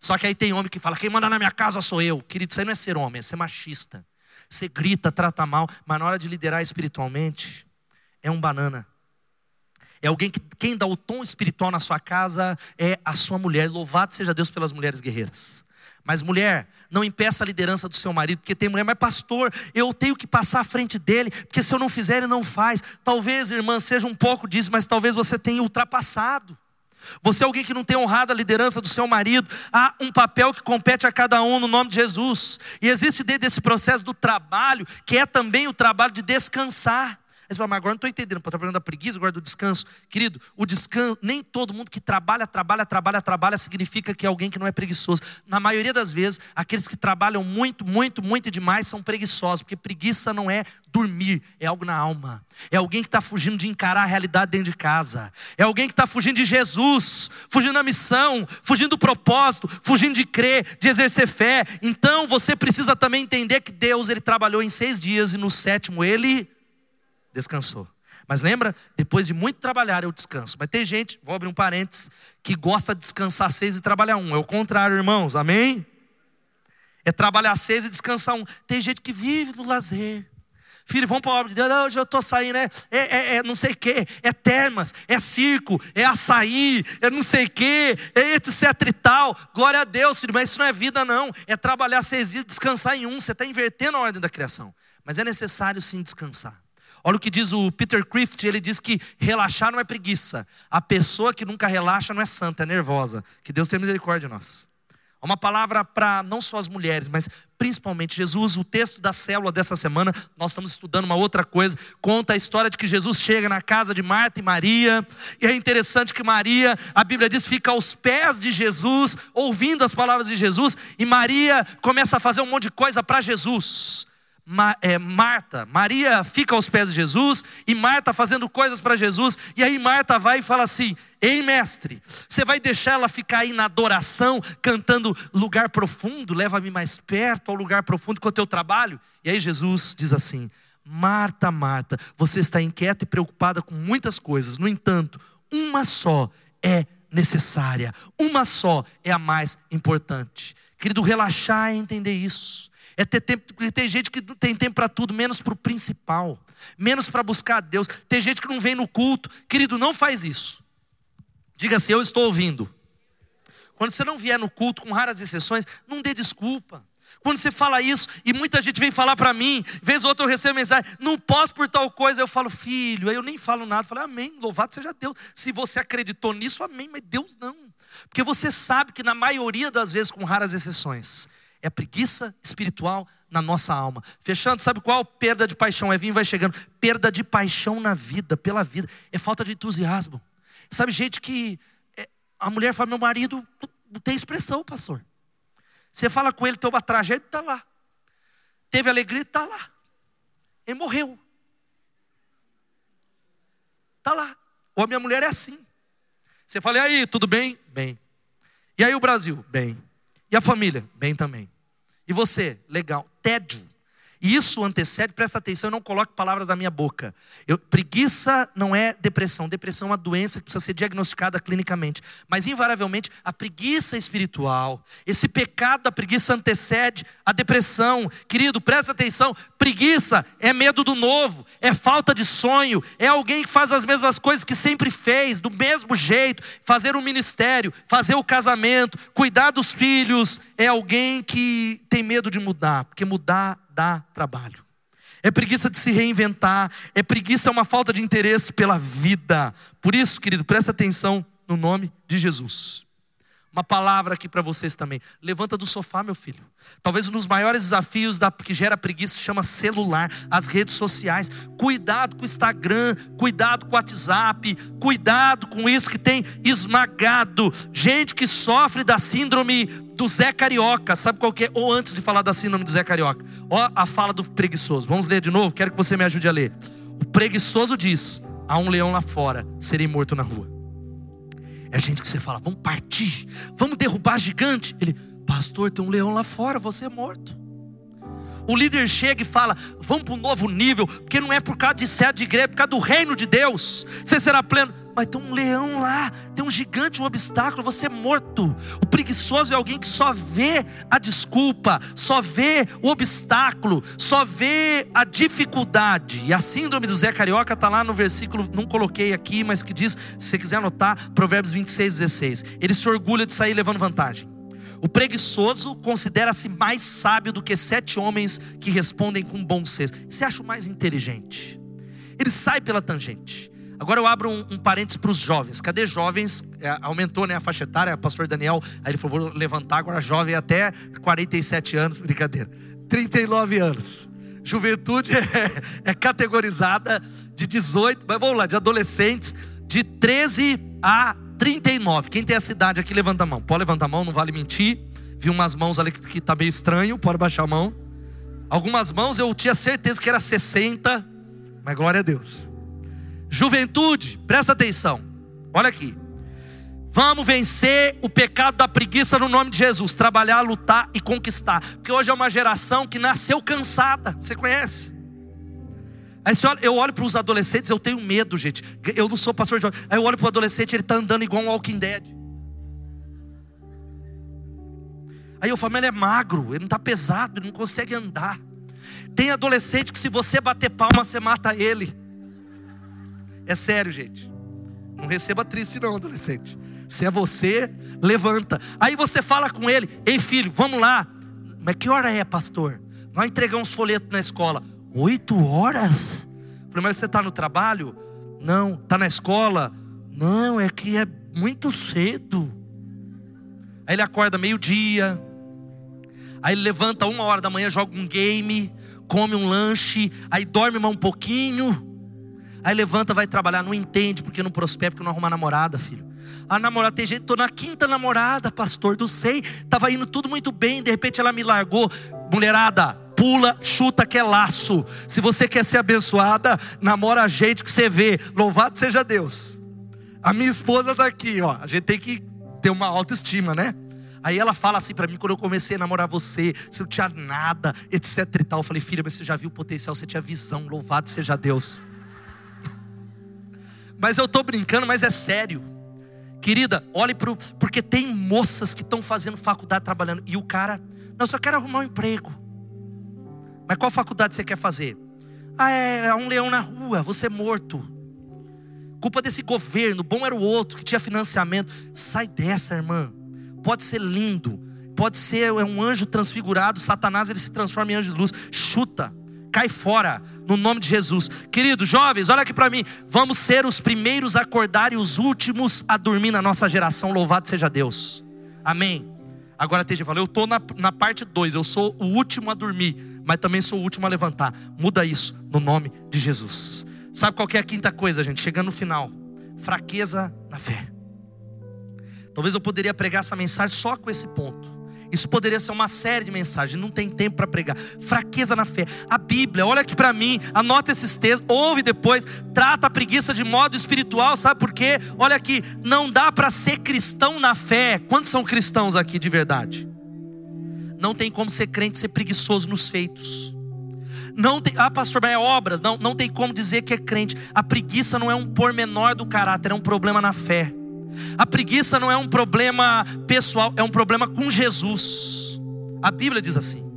Só que aí tem homem que fala: quem manda na minha casa sou eu. Querido, isso aí não é ser homem, é ser machista. Você grita, trata mal, mas na hora de liderar espiritualmente, é um banana. É alguém que quem dá o tom espiritual na sua casa é a sua mulher. Louvado seja Deus pelas mulheres guerreiras. Mas mulher, não impeça a liderança do seu marido, porque tem mulher, mas pastor, eu tenho que passar à frente dele, porque se eu não fizer, ele não faz. Talvez, irmã, seja um pouco disso, mas talvez você tenha ultrapassado. Você é alguém que não tem honrado a liderança do seu marido. Há um papel que compete a cada um no nome de Jesus. E existe dentro desse processo do trabalho, que é também o trabalho de descansar. Aí você fala, mas agora não estou entendendo, está falando da preguiça, agora do descanso. Querido, o descanso, nem todo mundo que trabalha, trabalha, trabalha, trabalha, significa que é alguém que não é preguiçoso. Na maioria das vezes, aqueles que trabalham muito, muito, muito demais são preguiçosos, porque preguiça não é dormir, é algo na alma. É alguém que está fugindo de encarar a realidade dentro de casa. É alguém que está fugindo de Jesus, fugindo da missão, fugindo do propósito, fugindo de crer, de exercer fé. Então você precisa também entender que Deus ele trabalhou em seis dias e no sétimo ele descansou. Mas lembra, depois de muito trabalhar, eu descanso. Mas tem gente, vou abrir um parênteses, que gosta de descansar seis e trabalhar um. É o contrário, irmãos, amém? É trabalhar seis e descansar um. Tem gente que vive no lazer. Filho, vamos para a obra de Deus. Hoje eu estou saindo, é, é, é, é, não sei o quê, é termas, é circo, é açaí, é não sei o quê, é etc e tal. Glória a Deus, filho, mas isso não é vida, não. É trabalhar seis dias e descansar em um. Você está invertendo a ordem da criação. Mas é necessário sim descansar. Olha o que diz o Peter Crift, ele diz que relaxar não é preguiça. A pessoa que nunca relaxa não é santa, é nervosa. Que Deus tenha misericórdia de nós. Uma palavra para não só as mulheres, mas principalmente Jesus, o texto da célula dessa semana, nós estamos estudando uma outra coisa, conta a história de que Jesus chega na casa de Marta e Maria, e é interessante que Maria, a Bíblia diz, fica aos pés de Jesus, ouvindo as palavras de Jesus, e Maria começa a fazer um monte de coisa para Jesus. É, Marta, Maria fica aos pés de Jesus e Marta fazendo coisas para Jesus, e aí Marta vai e fala assim: Ei, mestre, você vai deixar ela ficar aí na adoração, cantando lugar profundo, leva-me mais perto ao lugar profundo com o teu trabalho? E aí Jesus diz assim: Marta, Marta, você está inquieta e preocupada com muitas coisas, no entanto, uma só é necessária, uma só é a mais importante. Querido, relaxar é entender isso é ter tempo, tem gente que tem tempo para tudo, menos para o principal, menos para buscar a Deus. Tem gente que não vem no culto, querido, não faz isso. Diga assim: Eu estou ouvindo. Quando você não vier no culto, com raras exceções, não dê desculpa. Quando você fala isso, e muita gente vem falar para mim, vez ou outra eu recebo mensagem, não posso por tal coisa, eu falo, filho, aí eu nem falo nada, eu falo, amém, louvado seja Deus. Se você acreditou nisso, amém, mas Deus não. Porque você sabe que na maioria das vezes, com raras exceções, é preguiça espiritual na nossa alma. Fechando, sabe qual? Perda de paixão. É vinho vai chegando. Perda de paixão na vida, pela vida. É falta de entusiasmo. Sabe, gente que. É, a mulher fala: meu marido não tem expressão, pastor. Você fala com ele, tem uma tragédia, está lá. Teve alegria, está lá. Ele morreu. Está lá. Ou a minha mulher é assim. Você fala, e aí, tudo bem? Bem. E aí o Brasil? Bem. E a família? Bem também. E você? Legal. Tédio. Isso antecede, presta atenção, eu não coloque palavras na minha boca. Eu, preguiça não é depressão. Depressão é uma doença que precisa ser diagnosticada clinicamente. Mas, invariavelmente, a preguiça espiritual, esse pecado da preguiça antecede a depressão. Querido, presta atenção: preguiça é medo do novo, é falta de sonho, é alguém que faz as mesmas coisas que sempre fez, do mesmo jeito. Fazer um ministério, fazer o casamento, cuidar dos filhos, é alguém que tem medo de mudar, porque mudar dá trabalho. É preguiça de se reinventar, é preguiça, é uma falta de interesse pela vida. Por isso, querido, presta atenção no nome de Jesus. Uma palavra aqui para vocês também. Levanta do sofá, meu filho. Talvez um dos maiores desafios da, que gera preguiça se chama celular, as redes sociais. Cuidado com o Instagram, cuidado com o WhatsApp, cuidado com isso que tem esmagado. Gente que sofre da síndrome do Zé Carioca, sabe qual que é? Ou antes de falar da síndrome do Zé Carioca, ó a fala do preguiçoso. Vamos ler de novo? Quero que você me ajude a ler. O preguiçoso diz: há um leão lá fora, serei morto na rua. É gente que você fala, vamos partir, vamos derrubar gigante. Ele, pastor, tem um leão lá fora, você é morto. O líder chega e fala: vamos para um novo nível, porque não é por causa de sede de igreja, é por causa do reino de Deus. Você será pleno. Mas tem um leão lá, tem um gigante, um obstáculo, você é morto. O preguiçoso é alguém que só vê a desculpa, só vê o obstáculo, só vê a dificuldade. E a síndrome do Zé Carioca está lá no versículo, não coloquei aqui, mas que diz, se você quiser anotar, Provérbios 26, 16. Ele se orgulha de sair levando vantagem. O preguiçoso considera-se mais sábio do que sete homens que respondem com bom senso. Você acha o mais inteligente? Ele sai pela tangente. Agora eu abro um, um parênteses para os jovens. Cadê jovens? É, aumentou né, a faixa etária, pastor Daniel, aí ele falou, vou levantar agora jovem até 47 anos, brincadeira. 39 anos. Juventude é, é categorizada de 18, mas vamos lá, de adolescentes, de 13 a 39. Quem tem essa idade aqui, levanta a mão. Pode levantar a mão, não vale mentir. Vi umas mãos ali que está meio estranho, pode baixar a mão. Algumas mãos eu tinha certeza que era 60, mas glória a Deus. Juventude, presta atenção. Olha aqui. Vamos vencer o pecado da preguiça no nome de Jesus. Trabalhar, lutar e conquistar. Porque hoje é uma geração que nasceu cansada. Você conhece? Aí você olha, eu olho para os adolescentes, eu tenho medo, gente. Eu não sou pastor de Aí eu olho para o adolescente, ele está andando igual um Walking Dead. Aí eu falo, mas ele é magro, ele não está pesado, ele não consegue andar. Tem adolescente que se você bater palma, você mata ele. É sério, gente. Não receba triste, não, adolescente. Se é você, levanta. Aí você fala com ele: Ei, filho, vamos lá. Mas que hora é, pastor? Nós entregamos folheto na escola. Oito horas? Falei, mas você está no trabalho? Não. Está na escola? Não, é que é muito cedo. Aí ele acorda meio-dia. Aí ele levanta uma hora da manhã, joga um game, come um lanche, aí dorme mais um pouquinho. Aí levanta, vai trabalhar, não entende porque não prospera, porque não arruma namorada, filho. A namorada tem jeito, estou na quinta namorada, pastor, do sei, estava indo tudo muito bem, de repente ela me largou. Mulherada, pula, chuta que é laço. Se você quer ser abençoada, namora a gente que você vê. Louvado seja Deus. A minha esposa está aqui, ó. A gente tem que ter uma autoestima, né? Aí ela fala assim para mim quando eu comecei a namorar você, se eu tinha nada, etc e tal. Eu falei, filha, mas você já viu o potencial, você tinha visão, louvado seja Deus. Mas eu estou brincando, mas é sério. Querida, olhe para porque tem moças que estão fazendo faculdade trabalhando e o cara, não, só quero arrumar um emprego. Mas qual faculdade você quer fazer? Ah, é, é um leão na rua, você é morto. Culpa desse governo, bom era o outro que tinha financiamento. Sai dessa, irmã. Pode ser lindo, pode ser é um anjo transfigurado, Satanás ele se transforma em anjo de luz. Chuta cai fora, no nome de Jesus. Queridos, jovens, olha aqui para mim. Vamos ser os primeiros a acordar e os últimos a dormir na nossa geração. Louvado seja Deus. Amém. Agora esteja falando, eu estou na, na parte 2, eu sou o último a dormir, mas também sou o último a levantar. Muda isso no nome de Jesus. Sabe qual é a quinta coisa, gente? Chegando no final. Fraqueza na fé. Talvez eu poderia pregar essa mensagem só com esse ponto. Isso poderia ser uma série de mensagens, não tem tempo para pregar. Fraqueza na fé. A Bíblia, olha aqui para mim, anota esses textos, ouve depois, trata a preguiça de modo espiritual, sabe por quê? Olha aqui, não dá para ser cristão na fé. Quantos são cristãos aqui de verdade? Não tem como ser crente ser preguiçoso nos feitos. Não tem, ah, pastor, mas é obras. Não, não tem como dizer que é crente. A preguiça não é um pormenor do caráter, é um problema na fé. A preguiça não é um problema pessoal, é um problema com Jesus. A Bíblia diz assim.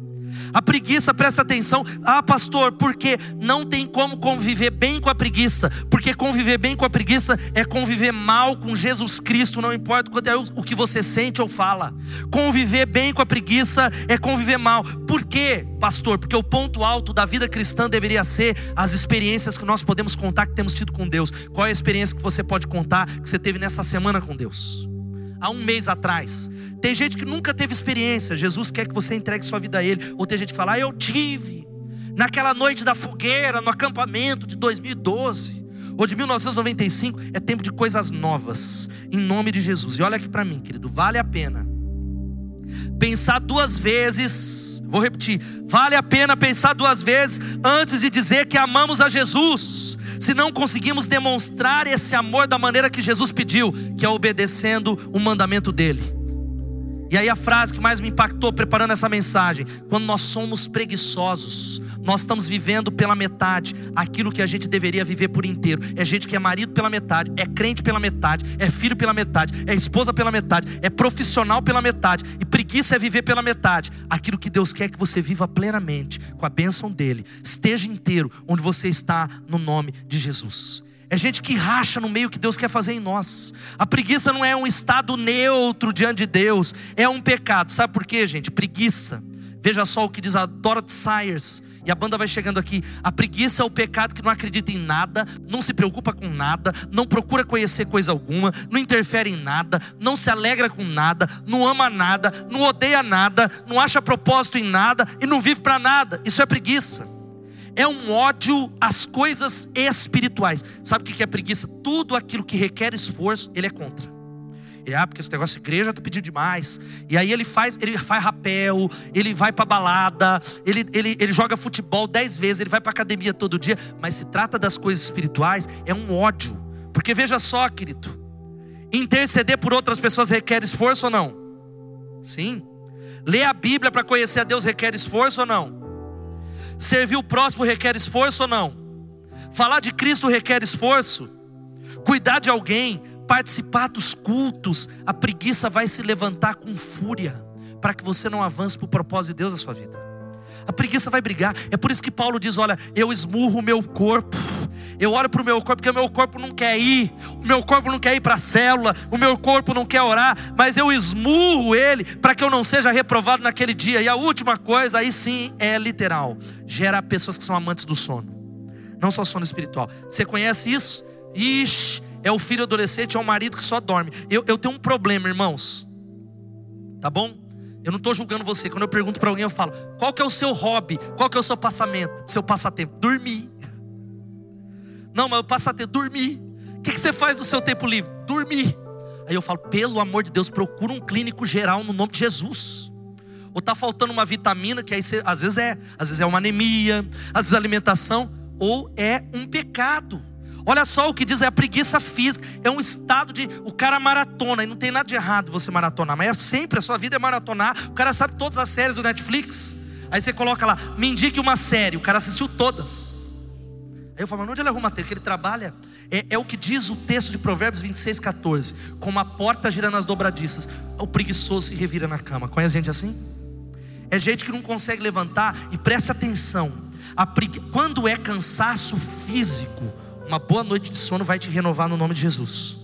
A preguiça, presta atenção. Ah, pastor, porque não tem como conviver bem com a preguiça. Porque conviver bem com a preguiça é conviver mal com Jesus Cristo, não importa o que você sente ou fala. Conviver bem com a preguiça é conviver mal. Por quê, pastor? Porque o ponto alto da vida cristã deveria ser as experiências que nós podemos contar que temos tido com Deus. Qual é a experiência que você pode contar que você teve nessa semana com Deus? Há um mês atrás. Tem gente que nunca teve experiência. Jesus quer que você entregue sua vida a Ele. Ou tem gente que fala, ah, eu tive. Naquela noite da fogueira, no acampamento de 2012 ou de 1995, é tempo de coisas novas, em nome de Jesus. E olha aqui para mim, querido, vale a pena pensar duas vezes, vou repetir, vale a pena pensar duas vezes antes de dizer que amamos a Jesus se não conseguimos demonstrar esse amor da maneira que Jesus pediu, que é obedecendo o mandamento dele. E aí a frase que mais me impactou preparando essa mensagem, quando nós somos preguiçosos, nós estamos vivendo pela metade aquilo que a gente deveria viver por inteiro. É gente que é marido pela metade, é crente pela metade, é filho pela metade, é esposa pela metade, é profissional pela metade, e preguiça é viver pela metade. Aquilo que Deus quer que você viva plenamente, com a bênção dele, esteja inteiro onde você está no nome de Jesus. É gente que racha no meio que Deus quer fazer em nós. A preguiça não é um estado neutro diante de Deus, é um pecado. Sabe por quê, gente? Preguiça. Veja só o que diz a Dorothy Sayers. E a banda vai chegando aqui. A preguiça é o pecado que não acredita em nada, não se preocupa com nada, não procura conhecer coisa alguma, não interfere em nada, não se alegra com nada, não ama nada, não odeia nada, não acha propósito em nada e não vive para nada. Isso é preguiça é um ódio às coisas espirituais. Sabe o que é preguiça? Tudo aquilo que requer esforço, ele é contra. Ele, ah, porque esse negócio de igreja está pedindo demais. E aí ele faz, ele faz rapel, ele vai para balada, ele, ele, ele joga futebol dez vezes, ele vai para academia todo dia. Mas se trata das coisas espirituais, é um ódio. Porque veja só, querido, interceder por outras pessoas requer esforço ou não? Sim. Ler a Bíblia para conhecer a Deus requer esforço ou não? Servir o próximo requer esforço ou não? Falar de Cristo requer esforço. Cuidar de alguém, participar dos cultos, a preguiça vai se levantar com fúria para que você não avance para o propósito de Deus na sua vida. A preguiça vai brigar. É por isso que Paulo diz: Olha, eu esmurro o meu corpo. Eu olho para o meu corpo, porque o meu corpo não quer ir. O meu corpo não quer ir para a célula. O meu corpo não quer orar. Mas eu esmurro ele para que eu não seja reprovado naquele dia. E a última coisa, aí sim, é literal: gera pessoas que são amantes do sono. não só sono espiritual. Você conhece isso? Ixi, é o filho adolescente, é o marido que só dorme. Eu, eu tenho um problema, irmãos. Tá bom? Eu não estou julgando você. Quando eu pergunto para alguém, eu falo: qual que é o seu hobby? Qual que é o seu passamento? Seu passatempo? Dormir. Não, mas o passatempo, dormir. O que, que você faz no seu tempo livre? Dormir. Aí eu falo: pelo amor de Deus, procura um clínico geral no nome de Jesus. Ou está faltando uma vitamina, que aí você, às vezes é, às vezes é uma anemia, às vezes é alimentação, ou é um pecado. Olha só o que diz, é a preguiça física, é um estado de, o cara maratona, e não tem nada de errado você maratonar, mas é sempre, a sua vida é maratonar, o cara sabe todas as séries do Netflix, aí você coloca lá, me indique uma série, o cara assistiu todas, aí eu falo, mas onde ele arruma tempo? Que ele trabalha, é, é, o que diz o texto de Provérbios 26, 14, como a porta gira nas dobradiças, o preguiçoso se revira na cama, conhece gente assim? É gente que não consegue levantar, e preste atenção, pregui... quando é cansaço físico, uma boa noite de sono vai te renovar no nome de Jesus.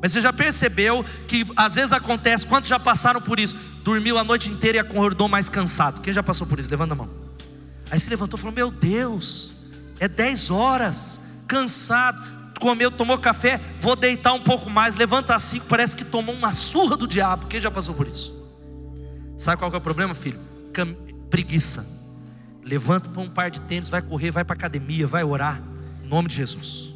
Mas você já percebeu que às vezes acontece, quantos já passaram por isso? Dormiu a noite inteira e acordou mais cansado. Quem já passou por isso? Levanta a mão. Aí se levantou e falou: Meu Deus, é 10 horas, cansado, comeu, tomou café, vou deitar um pouco mais. Levanta às 5, parece que tomou uma surra do diabo. Quem já passou por isso? Sabe qual é o problema, filho? Cam... Preguiça. Levanta, põe um par de tênis, vai correr, vai para academia, vai orar. Em nome de Jesus.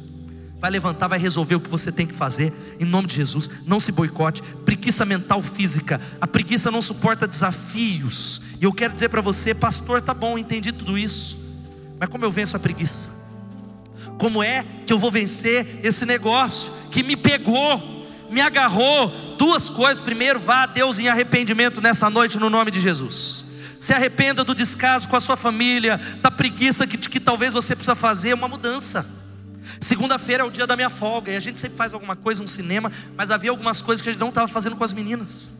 Vai levantar, vai resolver o que você tem que fazer. Em nome de Jesus. Não se boicote. Preguiça mental física. A preguiça não suporta desafios. E eu quero dizer para você, pastor, tá bom, entendi tudo isso. Mas como eu venço a preguiça? Como é que eu vou vencer esse negócio que me pegou, me agarrou? Duas coisas. Primeiro, vá a Deus em arrependimento nessa noite, no nome de Jesus. Se arrependa do descaso com a sua família, da preguiça que, que talvez você precisa fazer uma mudança. Segunda-feira é o dia da minha folga e a gente sempre faz alguma coisa, um cinema, mas havia algumas coisas que a gente não estava fazendo com as meninas.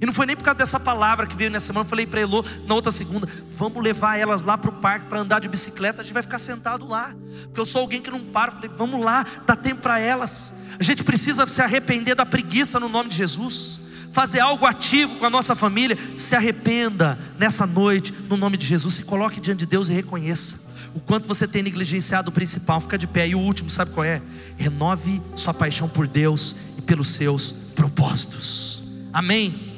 E não foi nem por causa dessa palavra que veio nessa semana. Eu falei para Elô na outra segunda: vamos levar elas lá para o parque para andar de bicicleta. A gente vai ficar sentado lá, porque eu sou alguém que não para. Eu falei: vamos lá, dá tempo para elas. A gente precisa se arrepender da preguiça no nome de Jesus fazer algo ativo com a nossa família, se arrependa nessa noite, no nome de Jesus, se coloque diante de Deus e reconheça o quanto você tem negligenciado o principal, fica de pé. E o último, sabe qual é? Renove sua paixão por Deus e pelos seus propósitos. Amém.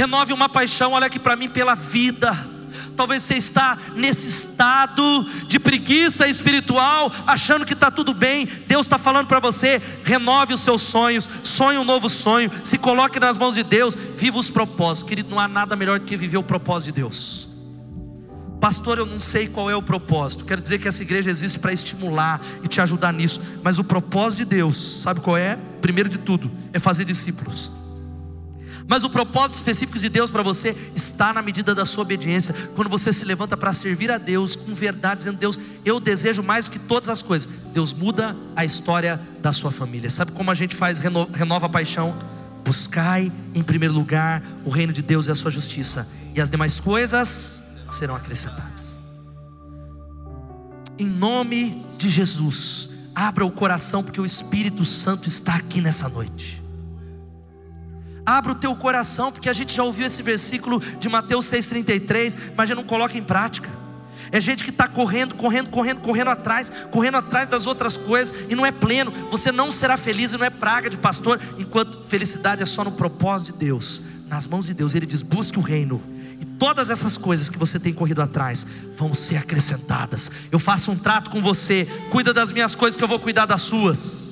Renove uma paixão, olha aqui para mim, pela vida Talvez você está nesse estado de preguiça espiritual, achando que está tudo bem. Deus está falando para você: renove os seus sonhos, sonhe um novo sonho, se coloque nas mãos de Deus, viva os propósitos. Querido, não há nada melhor do que viver o propósito de Deus. Pastor, eu não sei qual é o propósito. Quero dizer que essa igreja existe para estimular e te ajudar nisso. Mas o propósito de Deus, sabe qual é? Primeiro de tudo, é fazer discípulos. Mas o propósito específico de Deus para você está na medida da sua obediência. Quando você se levanta para servir a Deus com verdade, dizendo: Deus, eu desejo mais do que todas as coisas. Deus muda a história da sua família. Sabe como a gente faz, renova a paixão? Buscai em primeiro lugar o reino de Deus e a sua justiça, e as demais coisas serão acrescentadas. Em nome de Jesus, abra o coração, porque o Espírito Santo está aqui nessa noite. Abra o teu coração, porque a gente já ouviu esse versículo de Mateus 6,33, mas já não coloca em prática. É gente que está correndo, correndo, correndo, correndo atrás, correndo atrás das outras coisas e não é pleno. Você não será feliz e não é praga de pastor, enquanto felicidade é só no propósito de Deus, nas mãos de Deus. Ele diz: busque o reino. E todas essas coisas que você tem corrido atrás vão ser acrescentadas. Eu faço um trato com você, cuida das minhas coisas que eu vou cuidar das suas.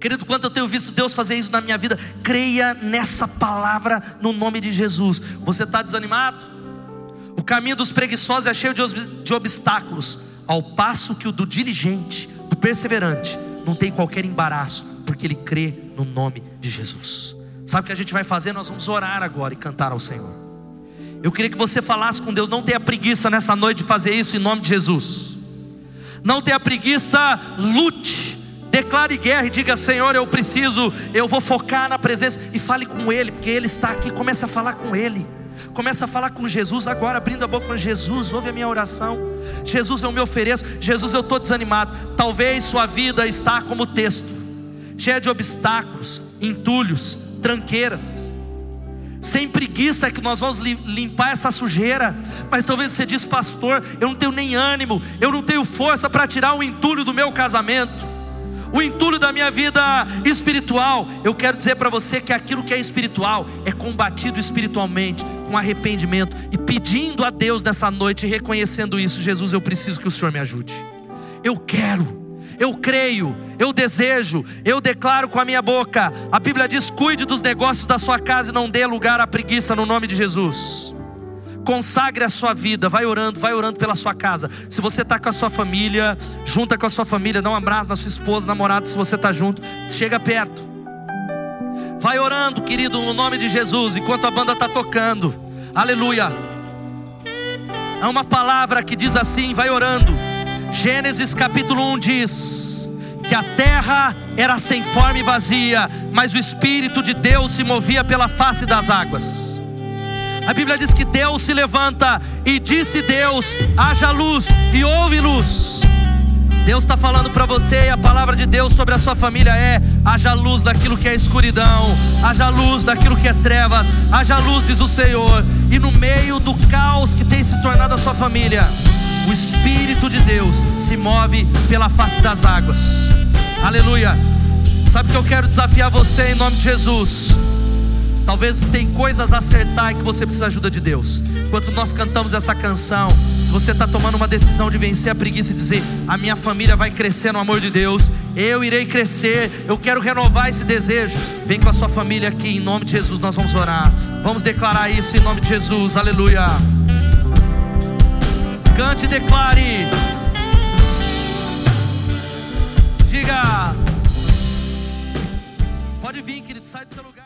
Querido, quanto eu tenho visto Deus fazer isso na minha vida, creia nessa palavra no nome de Jesus. Você está desanimado? O caminho dos preguiçosos é cheio de obstáculos, ao passo que o do diligente, do perseverante, não tem qualquer embaraço, porque ele crê no nome de Jesus. Sabe o que a gente vai fazer? Nós vamos orar agora e cantar ao Senhor. Eu queria que você falasse com Deus, não tenha preguiça nessa noite de fazer isso em nome de Jesus. Não tenha preguiça, lute Declare guerra e diga: Senhor, eu preciso, eu vou focar na presença. E fale com Ele, porque Ele está aqui. Comece a falar com Ele. Comece a falar com Jesus agora, abrindo a boca, falando: Jesus, ouve a minha oração. Jesus, eu me ofereço. Jesus, eu estou desanimado. Talvez sua vida está como texto, cheia de obstáculos, entulhos, tranqueiras. Sem preguiça é que nós vamos limpar essa sujeira. Mas talvez você diz, pastor, eu não tenho nem ânimo, eu não tenho força para tirar o entulho do meu casamento, o entulho da minha vida espiritual. Eu quero dizer para você que aquilo que é espiritual é combatido espiritualmente, com arrependimento e pedindo a Deus nessa noite, reconhecendo isso. Jesus, eu preciso que o Senhor me ajude. Eu quero eu creio, eu desejo, eu declaro com a minha boca. A Bíblia diz: cuide dos negócios da sua casa e não dê lugar à preguiça no nome de Jesus. Consagre a sua vida, vai orando, vai orando pela sua casa. Se você está com a sua família, junta com a sua família, dá um abraço na sua esposa, namorado, se você está junto, chega perto. Vai orando, querido, no nome de Jesus, enquanto a banda está tocando. Aleluia. Há uma palavra que diz assim: vai orando. Gênesis capítulo 1 diz que a terra era sem forma e vazia, mas o Espírito de Deus se movia pela face das águas. A Bíblia diz que Deus se levanta e disse Deus: haja luz e houve luz. Deus está falando para você, e a palavra de Deus sobre a sua família é: haja luz daquilo que é escuridão, haja luz daquilo que é trevas, haja luz, diz o Senhor, e no meio do caos que tem se tornado a sua família, o Espírito de Deus se move pela face das águas. Aleluia. Sabe que eu quero desafiar você em nome de Jesus. Talvez tem coisas a acertar e que você precisa da ajuda de Deus. Enquanto nós cantamos essa canção, se você está tomando uma decisão de vencer a preguiça e dizer: A minha família vai crescer no amor de Deus, eu irei crescer, eu quero renovar esse desejo. Vem com a sua família aqui, em nome de Jesus, nós vamos orar. Vamos declarar isso em nome de Jesus, aleluia. Cante e declare. Diga. Pode vir, querido, sai do seu lugar.